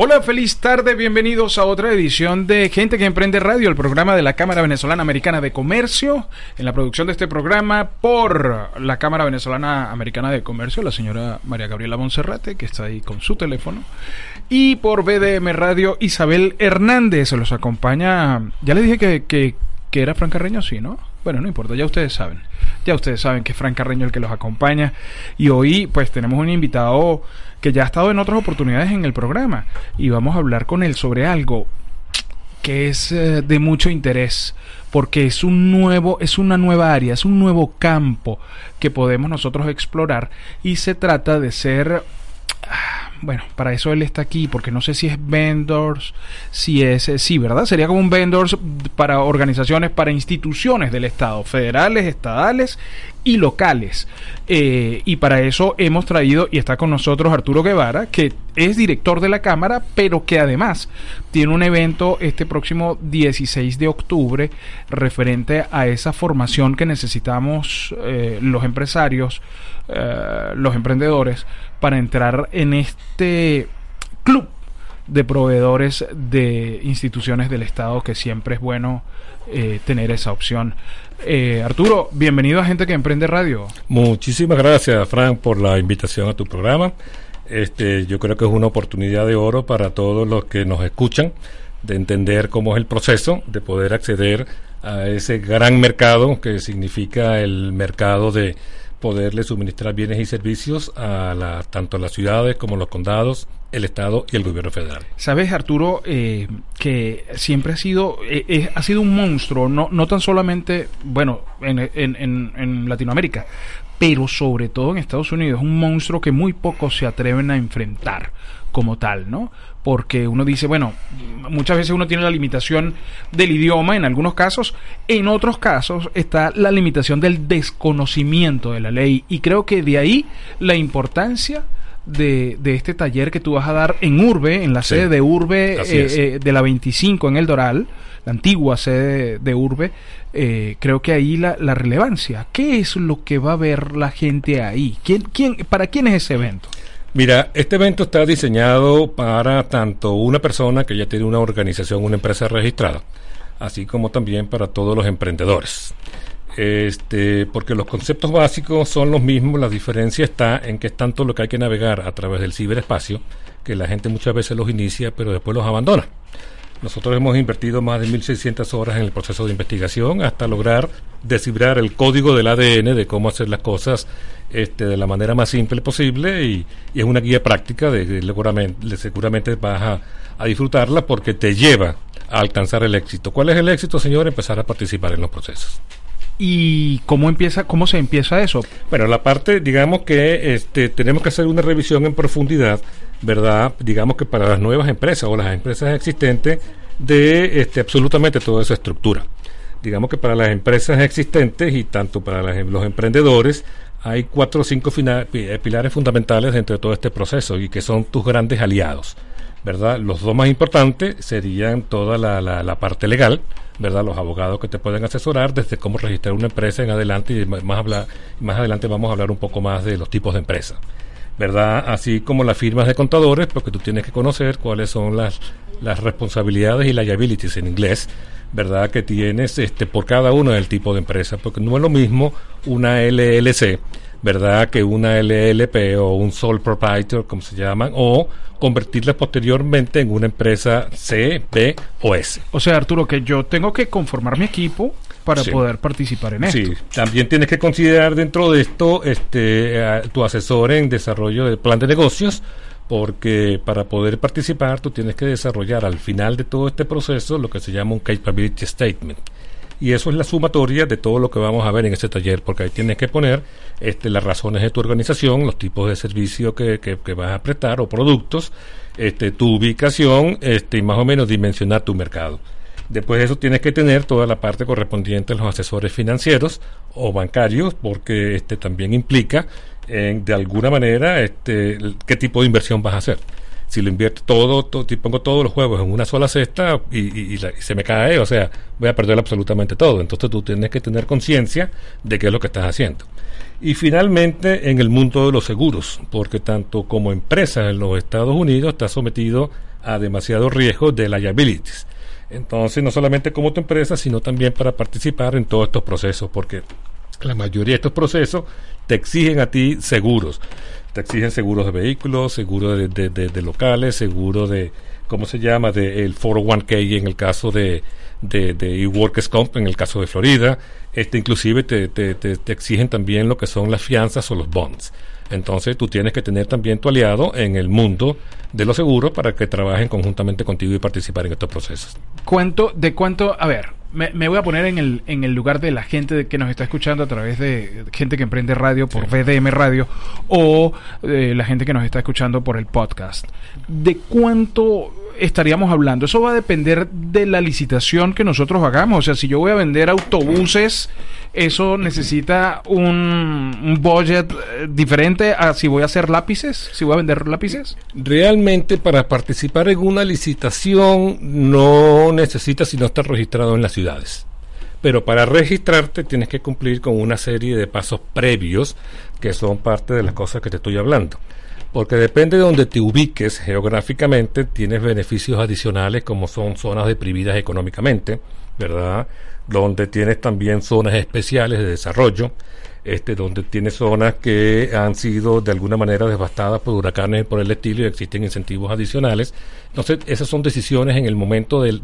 Hola, feliz tarde, bienvenidos a otra edición de Gente que Emprende Radio, el programa de la Cámara Venezolana Americana de Comercio. En la producción de este programa por la Cámara Venezolana Americana de Comercio, la señora María Gabriela Monserrate, que está ahí con su teléfono. Y por BDM Radio, Isabel Hernández, se los acompaña. Ya le dije que, que, que era Fran Carreño, sí, ¿no? Bueno, no importa, ya ustedes saben. Ya ustedes saben que es Fran Carreño el que los acompaña. Y hoy, pues, tenemos un invitado que ya ha estado en otras oportunidades en el programa y vamos a hablar con él sobre algo que es eh, de mucho interés porque es un nuevo es una nueva área, es un nuevo campo que podemos nosotros explorar y se trata de ser ah, bueno, para eso él está aquí, porque no sé si es vendors, si es, eh, sí, ¿verdad? Sería como un vendors para organizaciones, para instituciones del Estado, federales, estadales y locales. Eh, y para eso hemos traído, y está con nosotros Arturo Guevara, que es director de la Cámara, pero que además tiene un evento este próximo 16 de octubre referente a esa formación que necesitamos eh, los empresarios, los emprendedores, para entrar en este club de proveedores de instituciones del Estado que siempre es bueno eh, tener esa opción. Eh, Arturo, bienvenido a Gente que Emprende Radio. Muchísimas gracias, Frank, por la invitación a tu programa. Este, yo creo que es una oportunidad de oro para todos los que nos escuchan de entender cómo es el proceso de poder acceder a ese gran mercado que significa el mercado de poderle suministrar bienes y servicios a la, tanto a las ciudades como los condados, el Estado y el gobierno federal. Sabes, Arturo, eh, que siempre ha sido, eh, ha sido un monstruo, no, no tan solamente, bueno, en, en, en Latinoamérica, pero sobre todo en Estados Unidos, un monstruo que muy pocos se atreven a enfrentar como tal, ¿no? Porque uno dice, bueno, muchas veces uno tiene la limitación del idioma en algunos casos, en otros casos está la limitación del desconocimiento de la ley y creo que de ahí la importancia de, de, este taller que tú vas a dar en Urbe, en la sede de Urbe eh, eh, de la 25 en el Doral, la antigua sede de Urbe, eh, creo que ahí la, la, relevancia. ¿Qué es lo que va a ver la gente ahí? ¿Quién, quién, ¿Para quién es ese evento? Mira, este evento está diseñado para tanto una persona que ya tiene una organización, una empresa registrada, así como también para todos los emprendedores. Este, porque los conceptos básicos son los mismos, la diferencia está en que es tanto lo que hay que navegar a través del ciberespacio, que la gente muchas veces los inicia, pero después los abandona. Nosotros hemos invertido más de 1.600 horas en el proceso de investigación hasta lograr descifrar el código del ADN de cómo hacer las cosas este, de la manera más simple posible y, es una guía práctica de, seguramente, seguramente vas a, disfrutarla porque te lleva a alcanzar el éxito. ¿Cuál es el éxito, señor? Empezar a participar en los procesos. ¿Y cómo empieza, cómo se empieza eso? Bueno, la parte, digamos que este, tenemos que hacer una revisión en profundidad ¿verdad? Digamos que para las nuevas empresas o las empresas existentes de este, absolutamente toda esa estructura. Digamos que para las empresas existentes y tanto para los emprendedores hay cuatro o cinco eh, pilares fundamentales dentro de todo este proceso y que son tus grandes aliados. ¿verdad? Los dos más importantes serían toda la, la, parte legal, ¿verdad? Los abogados que te pueden asesorar desde cómo registrar una empresa en adelante y más, hablar, más adelante vamos a hablar un poco más de los tipos de empresas. ¿verdad? Así como las firmas de contadores, porque tú tienes que conocer cuáles son las, las responsabilidades y liabilities en inglés, ¿verdad? Que tienes este, por cada uno del tipo de empresa, porque no es lo mismo una LLC, ¿verdad? Que una LLP o un sole proprietor, como se llaman, o convertirla posteriormente en una empresa C, B o S. O sea, Arturo, que yo tengo que conformar mi equipo para poder participar en esto. Sí, también tienes que considerar dentro de esto este, tu asesor en desarrollo del plan de negocios, porque para poder participar tú tienes que desarrollar al final de todo este proceso lo que se llama un capability statement. Y eso es la sumatoria de todo lo que vamos a ver en este taller, porque ahí tienes que poner este, las razones de tu organización, los tipos de servicio que, que, vas a prestar o productos, este, tu ubicación este, y más o menos dimensionar tu mercado. Después de eso tienes que tener toda la parte correspondiente a los asesores financieros o bancarios, porque este también implica en, de alguna manera este, qué tipo de inversión vas a hacer. Si lo invierto todo, todo pongo todos los juegos en una sola cesta y, y, se me cae, o sea, voy a perder absolutamente todo. Entonces tú tienes que tener conciencia de qué es lo que estás haciendo. Y finalmente en el mundo de los seguros, porque tanto como empresa en los Estados Unidos está sometido a demasiado riesgo de liabilities. Entonces, no solamente como tu empresa, sino también para participar en todos estos procesos, porque la mayoría de estos procesos te exigen a ti seguros. Te exigen seguros de vehículos, seguros de, de, locales, seguro de, ¿cómo se llama? De el 401k en el caso de, de, de Workers Comp en el caso de Florida. Este inclusive te, te, te, exigen también lo que son las fianzas o los bonds. Entonces tú tienes que tener también tu aliado en el mundo de los seguros para que trabajen conjuntamente contigo y participar en estos procesos. ¿Cuánto, de cuánto, a ver, me, voy a poner en el, en el lugar de la gente que nos está escuchando a través de gente que emprende radio por VDM Radio o eh, la gente que nos está escuchando por el podcast. ¿De cuánto estaríamos hablando? Eso va a depender de la licitación que nosotros hagamos. O sea, si yo voy a vender autobuses, eso necesita un, budget eh, diferente a si voy a hacer lápices, si voy a vender lápices. Realmente para participar en una licitación no necesitas si no estás registrado en las ciudades. Pero para registrarte tienes que cumplir con una serie de pasos previos que son parte de las cosas que te estoy hablando porque depende de donde te ubiques geográficamente, tienes beneficios adicionales como son zonas deprimidas económicamente, ¿verdad? Donde tienes también zonas especiales de desarrollo, este, donde tiene zonas que han sido de alguna manera devastadas por huracanes por el estilo y existen incentivos adicionales. Entonces, esas son decisiones en el momento de,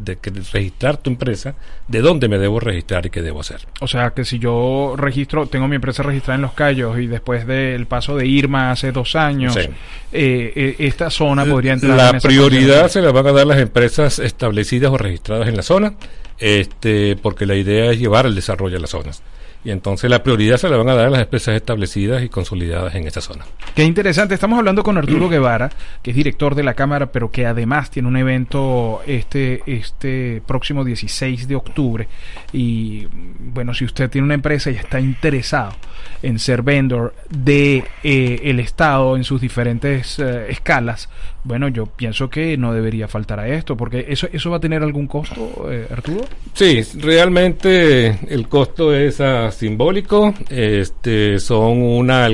registrar tu empresa, de dónde me debo registrar y qué debo hacer. O sea, que si yo registro, tengo mi empresa registrada en Los Cayos y después del paso de Irma hace dos años, eh, eh, esta zona podría entrar. La prioridad se la van a dar las empresas establecidas o registradas en la zona, este, porque la idea es llevar el desarrollo a las zonas y entonces la prioridad se la van a dar a las empresas establecidas y consolidadas en esta zona. Qué interesante. Estamos hablando con Arturo Guevara, que es director de la Cámara, pero que además tiene un evento este, este próximo 16 de octubre. Y bueno, si usted tiene una empresa y está interesado en ser vendor de eh, el Estado en sus diferentes eh, escalas, bueno, yo pienso que no debería faltar a esto, porque eso, eso va a tener algún costo, eh, Arturo. Sí, realmente el costo es uh, simbólico. Este, son una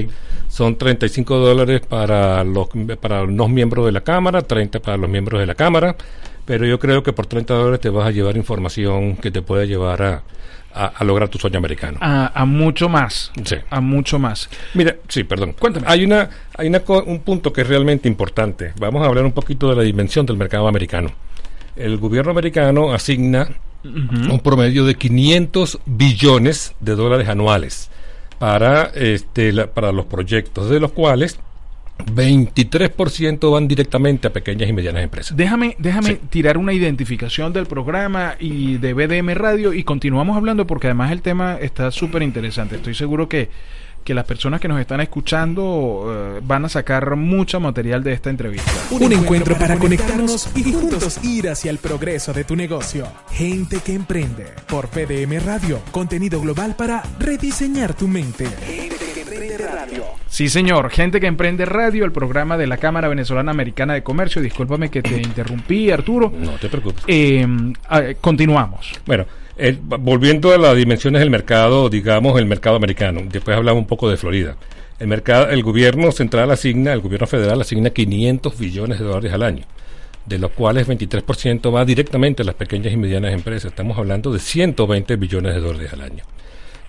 son 35 dólares para los para los miembros de la cámara, 30 para los miembros de la cámara, pero yo creo que por 30 dólares te vas a llevar información que te puede llevar a, a, lograr tu sueño americano. A, mucho más. Sí. A mucho más. Mira, sí, perdón. Cuéntame. Hay una, hay una, un punto que es realmente importante. Vamos a hablar un poquito de la dimensión del mercado americano. El gobierno americano asigna un promedio de 500 billones de dólares anuales para, este, para los proyectos, de los cuales 23% van directamente a pequeñas y medianas empresas. Déjame, déjame tirar una identificación del programa y de BDM Radio y continuamos hablando porque además el tema está súper interesante. Estoy seguro que que las personas que nos están escuchando eh, van a sacar mucho material de esta entrevista. Un, encuentro, para, conectarnos y juntos ir hacia el progreso de tu negocio. Gente que emprende por PDM Radio, contenido global para rediseñar tu mente. Sí, señor. Gente que emprende radio, el programa de la Cámara Venezolana Americana de Comercio. Discúlpame que te interrumpí, Arturo. No te preocupes. Eh, continuamos. Bueno, volviendo a las dimensiones del mercado, digamos el mercado americano, después hablamos un poco de Florida. El mercado, el gobierno central asigna, el gobierno federal asigna 500 billones de dólares al año, de los cuales 23% va directamente a las pequeñas y medianas empresas. Estamos hablando de 120 billones de dólares al año,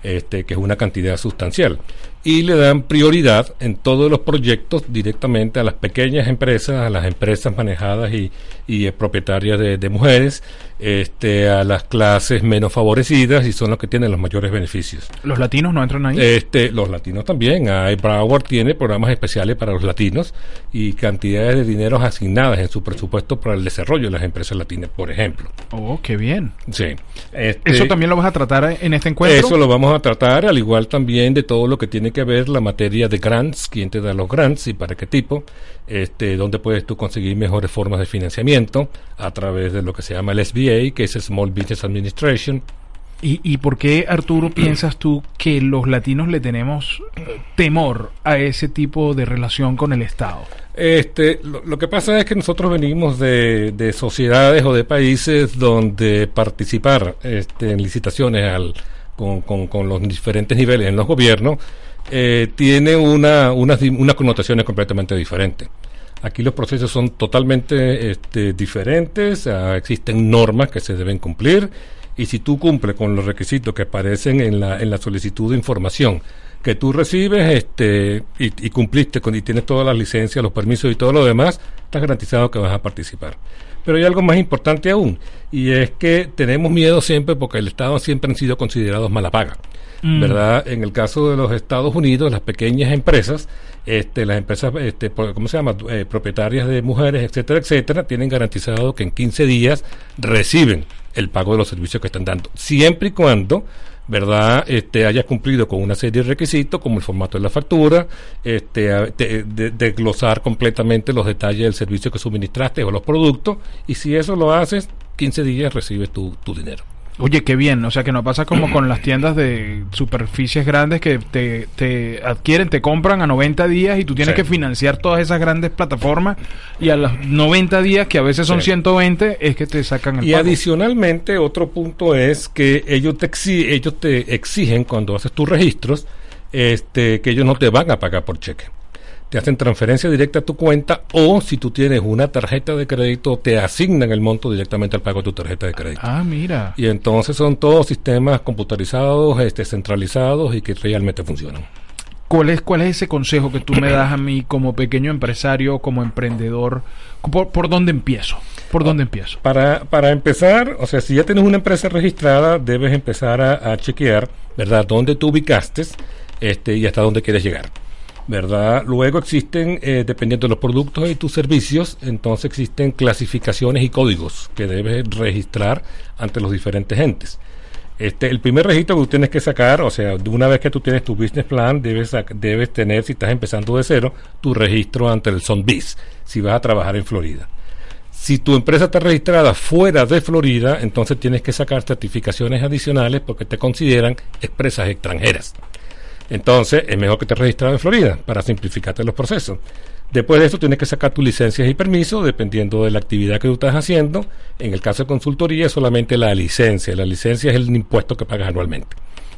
este, que es una cantidad sustancial y le dan prioridad en todos los proyectos directamente a las pequeñas empresas, a las empresas manejadas y, y eh, propietarias de, mujeres, este, a las clases menos favorecidas y son los que tienen los mayores beneficios. ¿Los latinos no entran ahí? Este, los latinos también. Hay, Broward tiene programas especiales para los latinos y cantidades de dinero asignadas en su presupuesto para el desarrollo de las empresas latinas, por ejemplo. Oh, qué bien. Sí. Este, ¿Eso también lo vas a tratar en este encuentro? Eso lo vamos vamos a tratar, al igual también de todo lo que tiene que ver la materia de grants, quién te da los grants y para qué tipo, este, dónde puedes tú conseguir mejores formas de financiamiento a través de lo que se llama el SBA, que es Small Business Administration, ¿Y, ¿Y por qué, Arturo, piensas tú que los latinos le tenemos eh, temor a ese tipo de relación con el Estado? Este, lo, lo que pasa es que nosotros venimos de, de sociedades o de países donde participar este, en licitaciones al, con, con, los diferentes niveles en los gobiernos eh, tiene una, unas, unas connotaciones completamente diferentes. Aquí los procesos son totalmente este, diferentes, ah, existen normas que se deben cumplir y si tú cumples con los requisitos que aparecen en la, en la solicitud de información que tú recibes este, y, y cumpliste con, y tienes todas las licencias, los permisos y todo lo demás, estás garantizado que vas a participar. Pero hay algo más importante aún, y es que tenemos miedo siempre porque el Estado siempre han sido considerados mala paga. Mm. ¿Verdad? En el caso de los Estados Unidos, las pequeñas empresas, este, las empresas, este, ¿cómo se llama? Eh, propietarias de mujeres, etcétera, etcétera, tienen garantizado que en 15 días reciben el pago de los servicios que están dando, siempre y cuando ¿verdad? Este, hayas cumplido con una serie de requisitos, como el formato de la factura, este, desglosar completamente los detalles del servicio que suministraste o los productos, y si eso lo haces, 15 días recibes tu, tu dinero. Oye, qué bien, o sea que no pasa como con las tiendas de superficies grandes que te, te adquieren, te compran a 90 días y tú tienes Sí. que financiar todas esas grandes plataformas y a los 90 días, que a veces son Sí. 120, es que te sacan el Y pago. adicionalmente, otro punto es que ellos te, exi- ellos te exigen cuando haces tus registros este, que ellos no te van a pagar por cheque. Te hacen transferencia directa a tu cuenta o si tú tienes una tarjeta de crédito, te asignan el monto directamente al pago de tu tarjeta de crédito. Ah, mira. Y entonces son todos sistemas computarizados, este, centralizados y que realmente funcionan. ¿Cuál es, ¿Cuál es ese consejo que tú me das a mí como pequeño empresario, como emprendedor? ¿Por, por dónde empiezo? ¿Por dónde empiezo? Para, para empezar, o sea, si ya tienes una empresa registrada, debes empezar a, a chequear, ¿verdad?, dónde tú ubicaste este, y hasta dónde quieres llegar. ¿Verdad? Luego existen, eh, dependiendo de los productos y tus servicios, entonces existen clasificaciones y códigos que debes registrar ante los diferentes entes. Este, el primer registro que tú tienes que sacar, o sea, una vez que tú tienes tu business plan, debes, debes tener, si estás empezando de cero, tu registro ante el SONBIS, si vas a trabajar en Florida. Si tu empresa está registrada fuera de Florida, entonces tienes que sacar certificaciones adicionales porque te consideran empresas extranjeras. Entonces, es mejor que te registrado en Florida para simplificarte los procesos. Después de eso, tienes que sacar tus licencias y permisos dependiendo de la actividad que tú estás haciendo. En el caso de consultoría, es solamente la licencia. La licencia es el impuesto que pagas anualmente.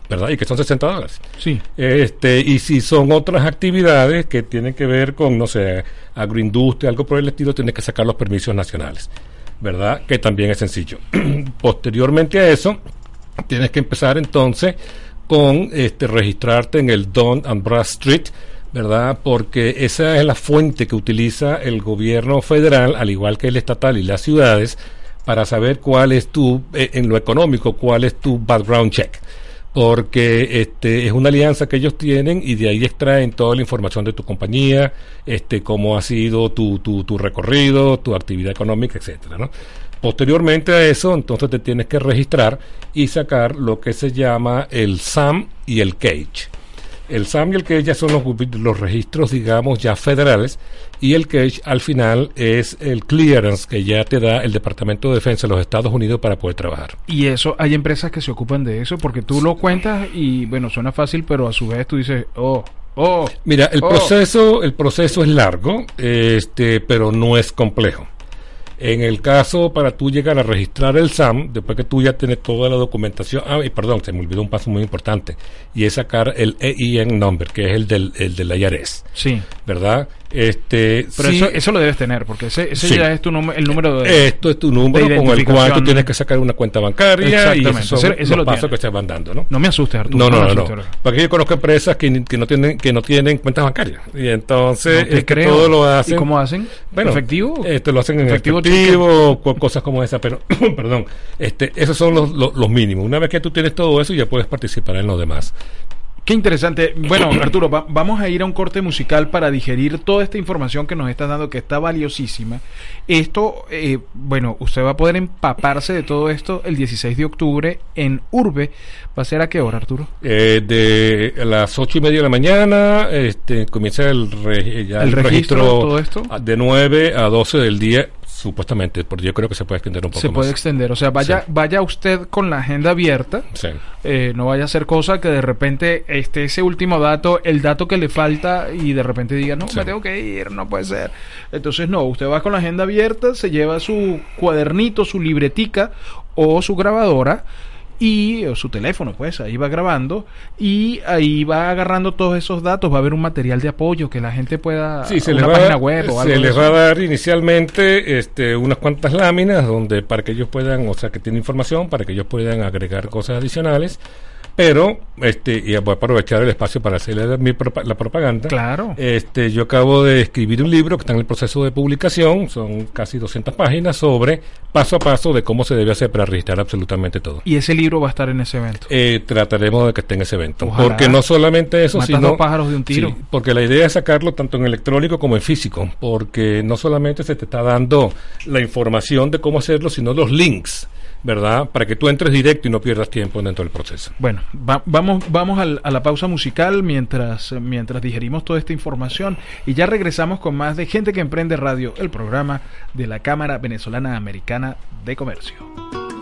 ¿Verdad? Y que son 60 dólares. Sí. Este, y si son otras actividades que tienen que ver con, no sé, agroindustria, algo por el estilo, tienes que sacar los permisos nacionales, ¿verdad? Que también es sencillo. Posteriormente a eso, tienes que empezar entonces con este, registrarte en el Don and Bradstreet, ¿verdad? Porque esa es la fuente que utiliza el gobierno federal, al igual que el estatal y las ciudades, para saber cuál es tu, eh, en lo económico, cuál es tu background check porque este es una alianza que ellos tienen y de ahí extraen toda la información de tu compañía, este cómo ha sido tu, tu, tu recorrido, tu actividad económica, etcétera, ¿no? Posteriormente a eso, entonces te tienes que registrar y sacar lo que se llama el SAM y el CAGE. El SAM y el CAGE ya son los, los registros, digamos, ya federales, y el CAGE al final es el clearance que ya te da el Departamento de Defensa de los Estados Unidos para poder trabajar. Y eso, hay empresas que se ocupan de eso porque tú lo cuentas y, bueno, suena fácil, pero a su vez tú dices, oh, oh. Mira, el oh. proceso, el proceso es largo, este, pero no es complejo. En el caso para tú llegar a registrar el SAM, después que tú ya tienes toda la documentación, ah, y perdón, se me olvidó un paso muy importante, y es sacar el EIN number, que es el del, el del IRS, Sí. ¿verdad? Este, Pero sí, eso, eso lo debes tener porque ese, ese Sí. ya es tu número, el número de... esto es tu número con el cual tú tienes que sacar una cuenta bancaria y Exactamente, esos son ese los lo pasos que se van dando, ¿no? No me asustes, Arturo. No, no, no, no. Porque yo conozco empresas que, que no tienen que no tienen cuentas bancarias y entonces No te es que creo. todo lo hacen. ¿Y cómo hacen? Bueno, ¿Efectivo? Este lo hacen en ¿Efectivo efectivo, con cosas como esa, pero perdón, este esos son los, los, los mínimos. Una vez que tú tienes todo eso ya puedes participar en lo demás. Qué interesante. Bueno, Arturo, vamos a ir a un corte musical para digerir toda esta información que nos estás dando, que está valiosísima. Esto, eh, bueno, usted va a poder empaparse de todo esto el 16 de octubre en Urbe. ¿Va a ser a qué hora, Arturo? Eh, de las ocho y media de la mañana este, comienza el, ¿El registro, todo esto? de 9 a 12 del día Supuestamente, porque yo creo que se puede extender un poco Se puede extender, o sea, vaya vaya usted con la agenda abierta, eh, no vaya a ser cosa que de repente esté ese último dato, el dato que le falta y de repente diga, no, me tengo que ir, no puede ser. Entonces, no, usted va con la agenda abierta, se lleva su cuadernito, su libretica o su grabadora y su teléfono, pues ahí va grabando y ahí va agarrando todos esos datos, va a haber un material de apoyo que la gente pueda sí, se les va página web o algo se les va a dar inicialmente este unas cuantas láminas donde para que ellos puedan, o sea, que tiene información para que ellos puedan agregar cosas adicionales pero, este, y voy a aprovechar el espacio para hacerle mi la propaganda. Claro. Este, yo acabo de escribir un libro que está en el proceso de publicación, son casi 200 páginas, sobre paso a paso de cómo se debe hacer para registrar absolutamente todo. ¿Y ese libro va a estar en ese evento? Eh, trataremos de que esté en ese evento. Porque no solamente eso, sino. pájaros de un tiro. porque la idea es sacarlo tanto en electrónico como en físico. Porque no solamente se te está dando la información de cómo hacerlo, sino los links ¿verdad? Para que tú entres directo y no pierdas tiempo dentro del proceso. Bueno, vamos, vamos a la pausa musical mientras, mientras digerimos toda esta información y ya regresamos con más de Gente que Emprende Radio, el programa de la Cámara Venezolana Americana de Comercio.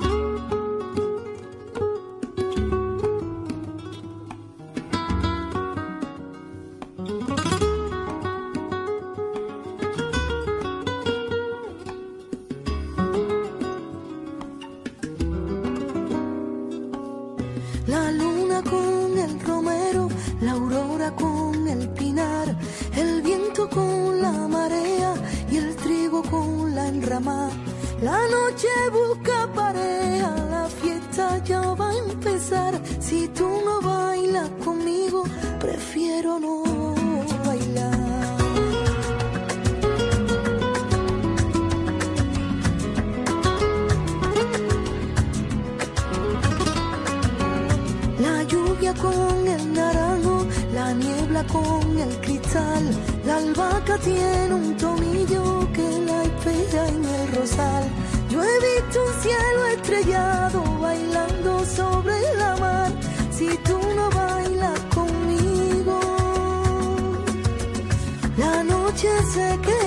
el pinar, el viento con la marea y el trigo con la enrama. La noche busca pareja, la fiesta ya va a empezar. Si tú no bailas conmigo, prefiero no bailar. La lluvia con el naranjo la albahaca tiene un tomillo que la espera en el rosal. Yo he visto un cielo estrellado bailando sobre la mar. Si tú no bailas conmigo, la noche se queda.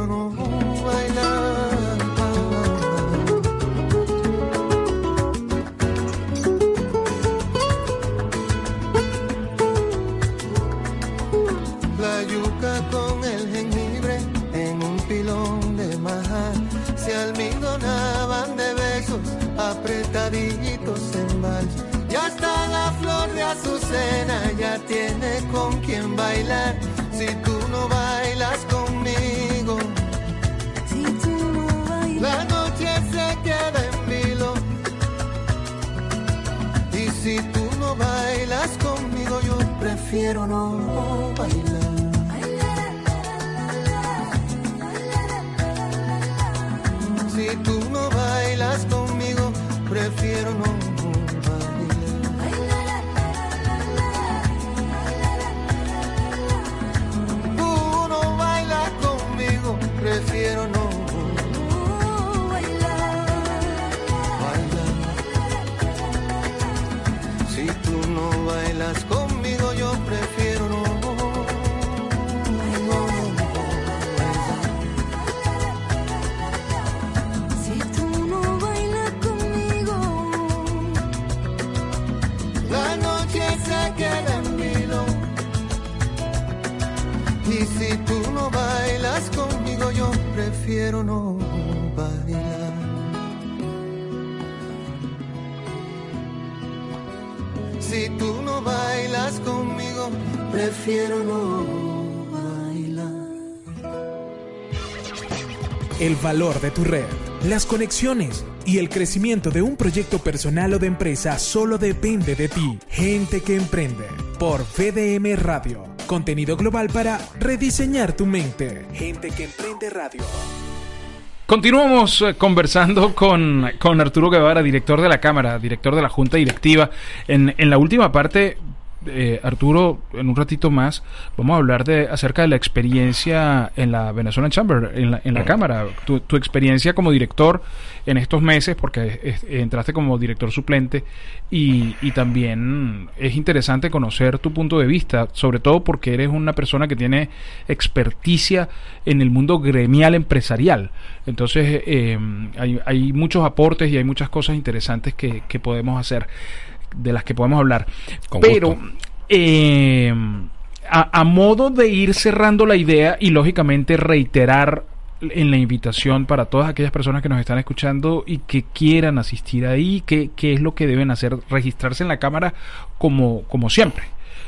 La yuca con el jengibre en un pilón de maja. Se almidonaban de besos apretaditos en vals. Ya está la flor de azucena ya tiene con quien bailar. Si tú no bailas prefiero no. El valor de tu red, las conexiones y el crecimiento de un proyecto personal o de empresa solo depende de ti. Gente que emprende. Por VDM Radio. Contenido global para rediseñar tu mente. Gente que emprende radio. Continuamos eh, conversando con, con Arturo Guevara, director de la Cámara, director de la Junta Directiva. En, en la última parte, eh, Arturo, en un ratito más, vamos a hablar de acerca de la experiencia en la Venezuelan Chamber, en la, en la Cámara. Tu, tu experiencia como director en estos meses, porque es- entraste como director suplente, y, y también es interesante conocer tu punto de vista, sobre todo porque eres una persona que tiene experticia en el mundo gremial empresarial. Entonces, eh, hay, hay muchos aportes y hay muchas cosas interesantes que, que podemos hacer, de las que podemos hablar. Con Pero, eh, a, a modo de ir cerrando la idea y lógicamente reiterar en la invitación para todas aquellas personas que nos están escuchando y que quieran asistir ahí, qué, qué es lo que deben hacer, registrarse en la cámara como, como siempre.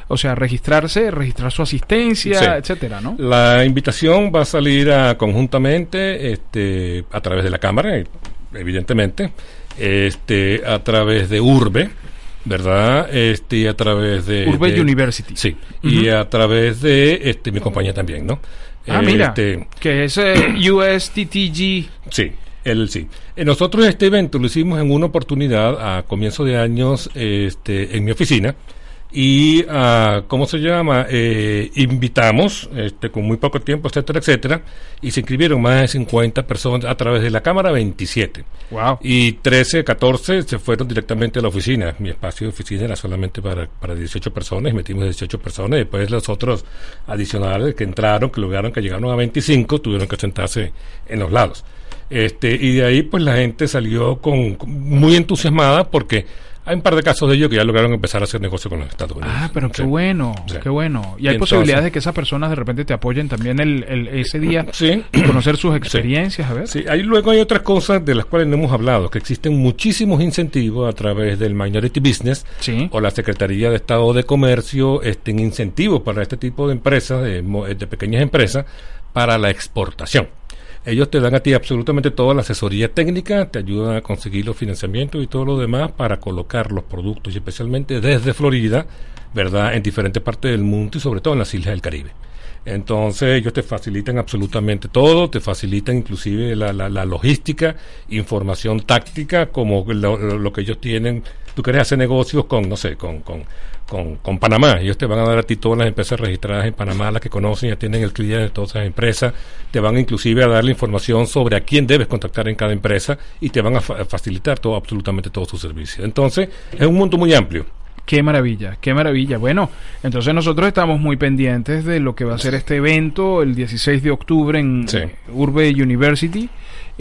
O sea, registrarse, registrar su asistencia, Sí. etcétera, ¿no? La invitación va a salir a- conjuntamente este, a través de la Cámara, evidentemente, este, a través de Urbe, ¿verdad? Este, y a través de... Urbe de- University. Sí, y a través de este, mi compañía también, ¿no? Ah, mira, Este, que es eh, USTTG. Sí, él sí. Eh, nosotros este evento lo hicimos en una oportunidad a comienzo de años este, en mi oficina y, ah, ¿cómo se llama? Eh, invitamos este, con muy poco tiempo, etcétera, etcétera, y se inscribieron más de 50 personas a través de la Cámara 27. Wow. Y 13, 14 se fueron directamente a la oficina. Mi espacio de oficina era solamente para, para 18 personas, y metimos 18 personas. Y después los otros adicionales que entraron, que lograron que llegaron a 25, tuvieron que sentarse en los lados. Este, y de ahí, pues la gente salió con, con- muy entusiasmada porque hay un par de casos de ellos que ya lograron empezar a hacer negocio con los Estados Unidos. Ah, pero qué Sí. bueno, Sí. qué bueno. Y hay Entonces- posibilidades de que esas personas de repente te apoyen también el, el- ese día Sí. y conocer sus experiencias, a ver. Sí, ahí luego hay otras cosas de las cuales no hemos hablado, que existen muchísimos incentivos a través del Minority Business o la Secretaría de Estado de Comercio, este, en incentivos para este tipo de empresas, de, de pequeñas empresas, para la exportación. Ellos te dan a ti absolutamente toda la asesoría técnica, te ayudan a conseguir los financiamientos y todo lo demás para colocar los productos, y especialmente desde Florida, ¿verdad?, en diferentes partes del mundo y sobre todo en las islas del Caribe. Entonces ellos te facilitan absolutamente todo, te facilitan inclusive la, la- la logística, información táctica, como lo, lo- que ellos tienen. Tú quieres hacer negocios con, no sé, con, con, con, con Panamá. Ellos te van a dar a ti todas las empresas registradas en Panamá, las que conocen, ya tienen el cliente de todas esas empresas. Te van inclusive a dar la información sobre a quién debes contactar en cada empresa y te van a fa- facilitar todo, absolutamente todos sus servicios. Entonces es un mundo muy amplio. Qué maravilla, qué maravilla. Bueno, entonces nosotros estamos muy pendientes de lo que va a ser este evento el 16 de octubre en Sí. Urbe University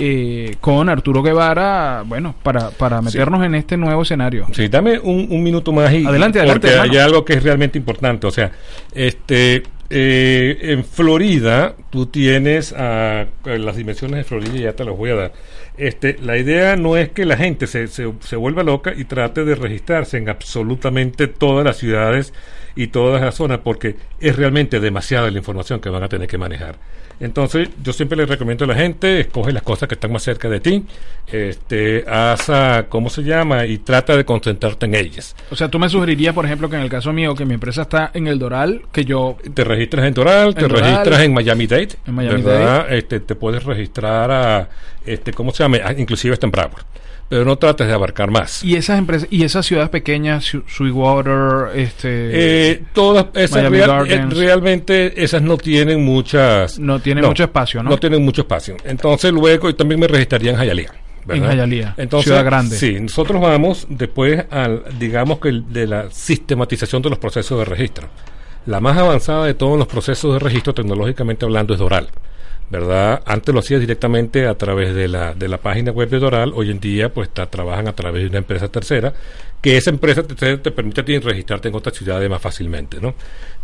eh, con Arturo Guevara, bueno, para, para meternos en este nuevo escenario. Sí, dame un, un minuto más y Adelante, adelante, porque hermano. hay algo que es realmente importante. O sea, este eh, en Florida tú tienes las dimensiones de Florida y ya te las voy a dar. Este, la idea no es que la gente se, se, se vuelva loca y trate de registrarse en absolutamente todas las ciudades y todas las zonas porque es realmente demasiada la información que van a tener que manejar. Entonces, yo siempre les recomiendo a la gente, escoge las cosas que están más cerca de ti, este, haz, ah, ¿cómo se llama? Y trata de concentrarte en ellas. O sea, tú me sugerirías, por ejemplo, que en el caso mío, que mi empresa está en el Doral, que yo Te registras en Doral, te Doral. registras en Miami Dade, En Miami ¿verdad? Este, te puedes registrar a, este, ¿cómo se llama? Ah, inclusive hasta en Broward. Pero no trates de abarcar más. y esas empresas y esas ciudades pequeñas, Sweetwater, este Eh, todas esas real- eh, realmente esas no tienen muchas No tienen mucho espacio, ¿no? No tienen mucho espacio. Entonces luego yo también me registraría en Hialeah. ¿verdad? En Hialeah, ciudad grande. Sí, nosotros vamos después al, digamos que el- de la sistematización de los procesos de registro. La más avanzada de todos los procesos de registro, tecnológicamente hablando, es Doral. ¿Verdad? Antes lo hacías directamente a través de la, de la página web de Doral. Hoy en día, pues ta- trabajan a través de una empresa tercera, que esa empresa tercera te permite a ti registrarte en otras ciudades más fácilmente, ¿no?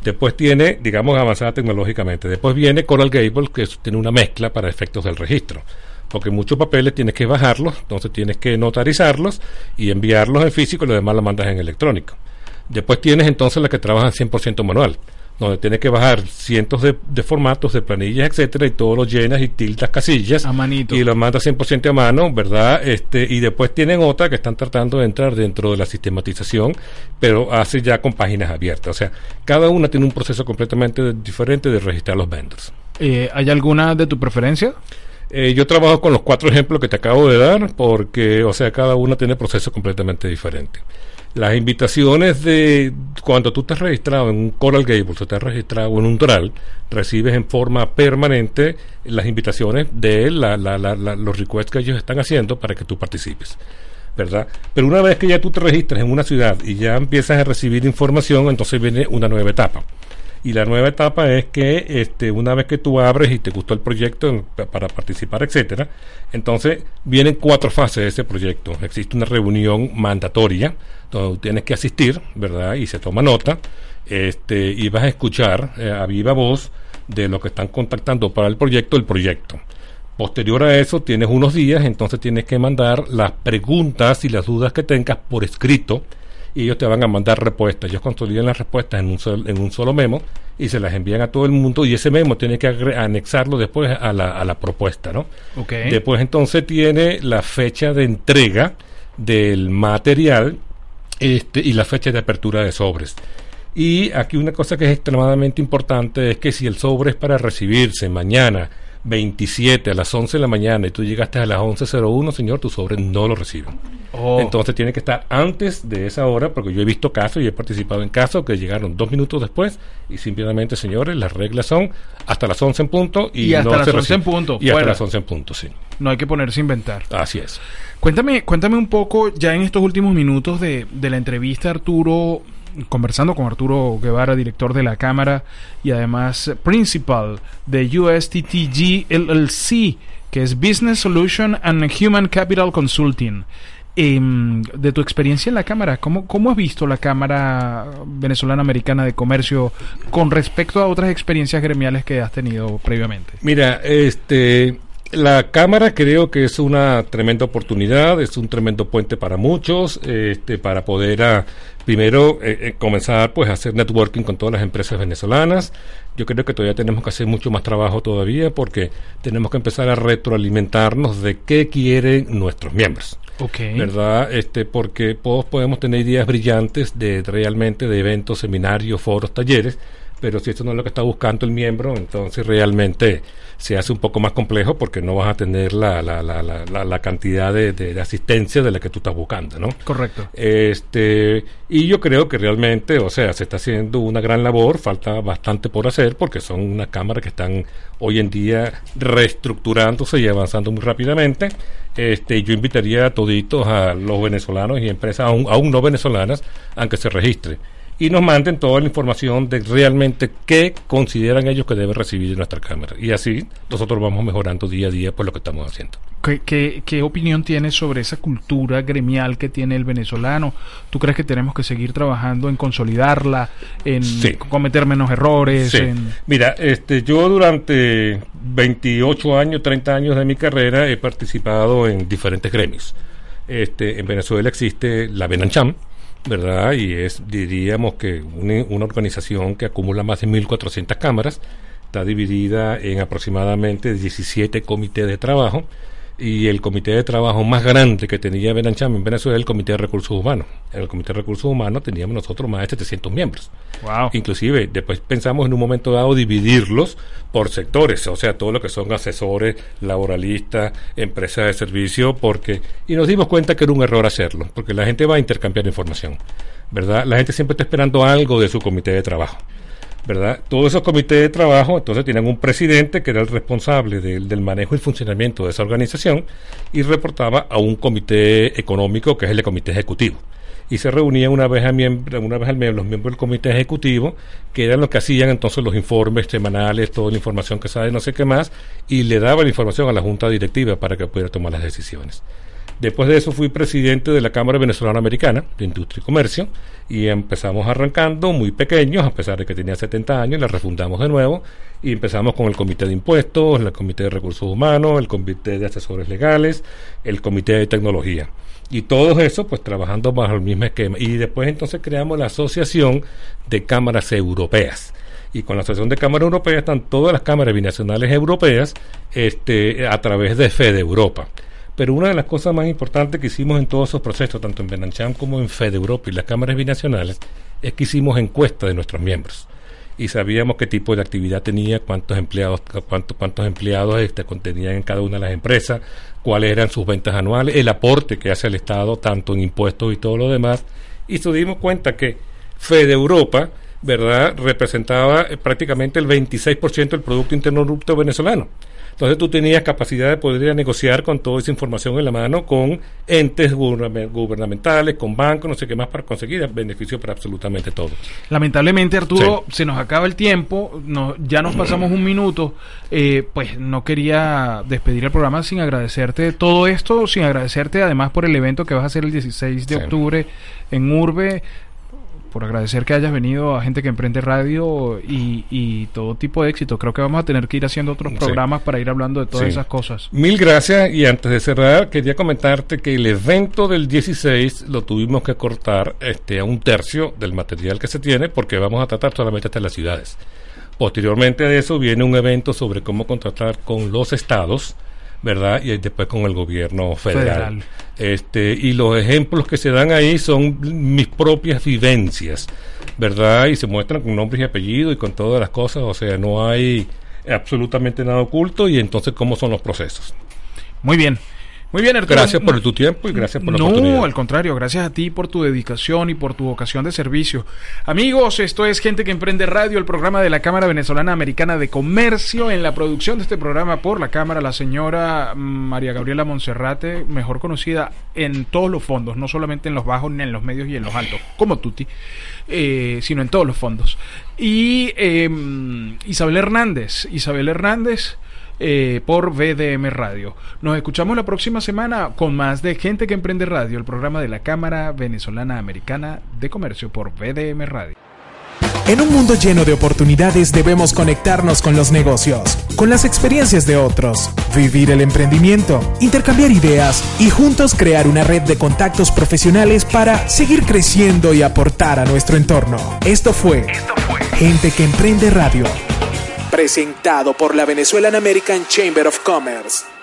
Después tiene, digamos, avanzada tecnológicamente. Después viene Coral Gables, que tiene una mezcla para efectos del registro. Porque muchos papeles tienes que bajarlos, entonces tienes que notarizarlos y enviarlos en físico y lo demás lo mandas en electrónico. Después tienes entonces la que trabaja 100% manual, donde tienes que bajar cientos de, de formatos, de planillas, etcétera, y todo lo llenas y tildas casillas. A manito. Y lo mandas 100% a mano, ¿verdad? Este, y después tienen otra que están tratando de entrar dentro de la sistematización, pero hace ya con páginas abiertas. O sea, cada una tiene un proceso completamente diferente de registrar los vendors. Eh, ¿Hay alguna de tu preferencia? Eh, yo trabajo con los cuatro ejemplos que te acabo de dar porque, o sea, cada uno tiene proceso completamente diferente. Las invitaciones de cuando tú estás registrado en un Coral Gables o estás registrado en un Doral, recibes en forma permanente las invitaciones de la- la- la- los requests que ellos están haciendo para que tú participes. ¿verdad? Pero una vez que ya tú te registras en una ciudad y ya empiezas a recibir información, entonces viene una nueva etapa. Y la nueva etapa es que este, una vez que tú abres y te gustó el proyecto para participar, etcétera, entonces vienen cuatro fases de ese proyecto. Existe una reunión mandatoria donde tienes que asistir, ¿verdad? Y se toma nota, este, y vas a escuchar eh, a viva voz de lo que están contactando para el proyecto, el proyecto. Posterior a eso tienes unos días, entonces tienes que mandar las preguntas y las dudas que tengas por escrito y ellos te van a mandar respuestas. Ellos consolidan las respuestas en un, sol- en un solo memo y se las envían a todo el mundo y ese memo tiene que anexarlo después a la, a la propuesta, ¿no? Ok. Después entonces tiene la fecha de entrega del material este, y la fecha de apertura de sobres. Y aquí una cosa que es extremadamente importante es que si el sobre es para recibirse mañana 27 a las 11 de la mañana y tú llegaste a las 11.01, señor, tu sobre no lo reciben. Oh. Entonces tiene que estar antes de esa hora, porque yo he visto casos y he participado en casos que llegaron dos minutos después y simplemente, señores, las reglas son hasta las 11 en punto y, Y hasta no las se 11 en punto, Y hasta las 11 en punto, sí. No hay que ponerse a inventar. Así es. Cuéntame, cuéntame un poco, ya en estos últimos minutos de, de la entrevista, Arturo, conversando con Arturo Guevara, director de la Cámara y además principal de USTTG LLC, que es Business Solution and Human Capital Consulting. Em, de tu experiencia en la Cámara, ¿cómo, ¿cómo has visto la Cámara Venezolana Americana de Comercio con respecto a otras experiencias gremiales que has tenido previamente? Mira, este, la cámara creo que es una tremenda oportunidad, es un tremendo puente para muchos, este, para poder a, primero eh, eh, comenzar pues a hacer networking con todas las empresas venezolanas. Yo creo que todavía tenemos que hacer mucho más trabajo todavía porque tenemos que empezar a retroalimentarnos de qué quieren nuestros miembros. Ok. ¿verdad? Este, porque todos podemos tener ideas brillantes de realmente de eventos, seminarios, foros, talleres, pero si eso no es lo que está buscando el miembro, entonces realmente se hace un poco más complejo porque no vas a tener la, la, la, la, la- la cantidad de, de- de asistencia de la que tú estás buscando, ¿no? Correcto. Este, y yo creo que realmente, o sea, se está haciendo una gran labor, falta bastante por hacer porque son unas cámaras que están hoy en día reestructurándose y avanzando muy rápidamente. Este, yo invitaría a toditos a los venezolanos y empresas aún, aún no venezolanas a que se registren y nos manden toda la información de realmente qué consideran ellos que deben recibir nuestra cámara. Y así nosotros vamos mejorando día a día por lo que estamos haciendo. ¿Qué, qué, qué opinión tienes sobre esa cultura gremial que tiene el venezolano? ¿Tú crees que tenemos que seguir trabajando en consolidarla, en Sí. cometer menos errores? Sí. en- Mira, este, yo durante 28 años, 30 años de mi carrera he participado en diferentes gremios. Este, en Venezuela existe la Benancham, ¿verdad? Y es, diríamos que una, una organización que acumula más de 1.400 cámaras, está dividida en aproximadamente 17 comités de trabajo y el comité de trabajo más grande que tenía Benancham en Venezuela era el Comité de Recursos Humanos. En el Comité de Recursos Humanos teníamos nosotros más de 700 miembros. Wow. Inclusive, después pensamos en un momento dado dividirlos por sectores, o sea, todo lo que son asesores, laboralistas, empresas de servicio, porque y nos dimos cuenta que era un error hacerlo, porque la gente va a intercambiar información, ¿verdad? La gente siempre está esperando algo de su comité de trabajo. ¿Verdad? Todos esos comités de trabajo, entonces tenían un presidente que era el responsable del, manejo y funcionamiento de esa organización y reportaba a un comité económico que es el comité ejecutivo. Y se reunían una vez, a una vez al mes los miembros del comité ejecutivo, que eran los que hacían entonces los informes semanales, toda la información que sabe, no sé qué más, y le daban la información a la junta directiva para que pudiera tomar las decisiones. Después de eso fui presidente de la Cámara Venezolana Americana de Industria y Comercio y empezamos arrancando muy pequeños, a pesar de que tenía 70 años, la refundamos de nuevo y empezamos con el Comité de Impuestos, el Comité de Recursos Humanos, el Comité de Asesores Legales, el Comité de Tecnología. Y todo eso, pues trabajando bajo el mismo esquema. Y después entonces creamos la Asociación de Cámaras Europeas y con la Asociación de Cámaras Europeas están todas las cámaras binacionales europeas este, a través de FEDE Europa. Pero una de las cosas más importantes que hicimos en todos esos procesos, tanto en Benancham como en FEDE Europa y las cámaras binacionales, es que hicimos encuestas de nuestros miembros. Y sabíamos qué tipo de actividad tenía, cuántos empleados, cuántos empleados este, contenían en cada una de las empresas, cuáles eran sus ventas anuales, el aporte que hace el Estado, tanto en impuestos y todo lo demás. Y nos dimos cuenta que FEDE Europa, ¿verdad?, representaba eh, prácticamente el 26% del Producto Interno Bruto venezolano. Entonces tú tenías capacidad de poder ir a negociar con toda esa información en la mano con entes gubername- gubernamentales, con bancos, no sé qué más, para conseguir beneficios para absolutamente todo. Lamentablemente, Arturo, se nos acaba el tiempo, no, ya nos pasamos un minuto, eh, pues no quería despedir el programa sin agradecerte todo esto, sin agradecerte además por el evento que vas a hacer el 16 de Sí. octubre en Urbe, por agradecer que hayas venido a Gente que Emprende Radio y, y todo tipo de éxito. Creo que vamos a tener que ir haciendo otros Sí. programas para ir hablando de todas Sí. esas cosas. Mil gracias y antes de cerrar quería comentarte que el evento del 16 lo tuvimos que cortar este, a un tercio del material que se tiene porque vamos a tratar solamente hasta las ciudades. Posteriormente a eso viene un evento sobre cómo contratar con los estados, ¿verdad? Y después con el gobierno federal. Federal. Este, y los ejemplos que se dan ahí son mis propias vivencias, ¿verdad? Y se muestran con nombres y apellidos y con todas las cosas, o sea, no hay absolutamente nada oculto y entonces cómo son los procesos. Muy bien. Muy bien, Arturo. Gracias por tu tiempo y gracias por la no, oportunidad. al contrario, gracias a ti por tu dedicación y por tu vocación de servicio. Amigos, esto es Gente que Emprende Radio, el programa de la Cámara Venezolana Americana de Comercio. En la producción de este programa por la Cámara, la señora María Gabriela Monserrate, mejor conocida en todos los fondos, no solamente en los bajos, ni en los medios y en los altos, como Tuti, eh, sino en todos los fondos. Y eh, Isabel Hernández, Isabel Hernández eh, por VDM Radio. Nos escuchamos la próxima semana con más de Gente que Emprende Radio, el programa de la Cámara Venezolana Americana de Comercio por VDM Radio. En un mundo lleno de oportunidades debemos conectarnos con los negocios, con las experiencias de otros, vivir el emprendimiento, intercambiar ideas y juntos crear una red de contactos profesionales para seguir creciendo y aportar a nuestro entorno. Esto fue, Gente que Emprende Radio, presentado por la Venezuelan American Chamber of Commerce.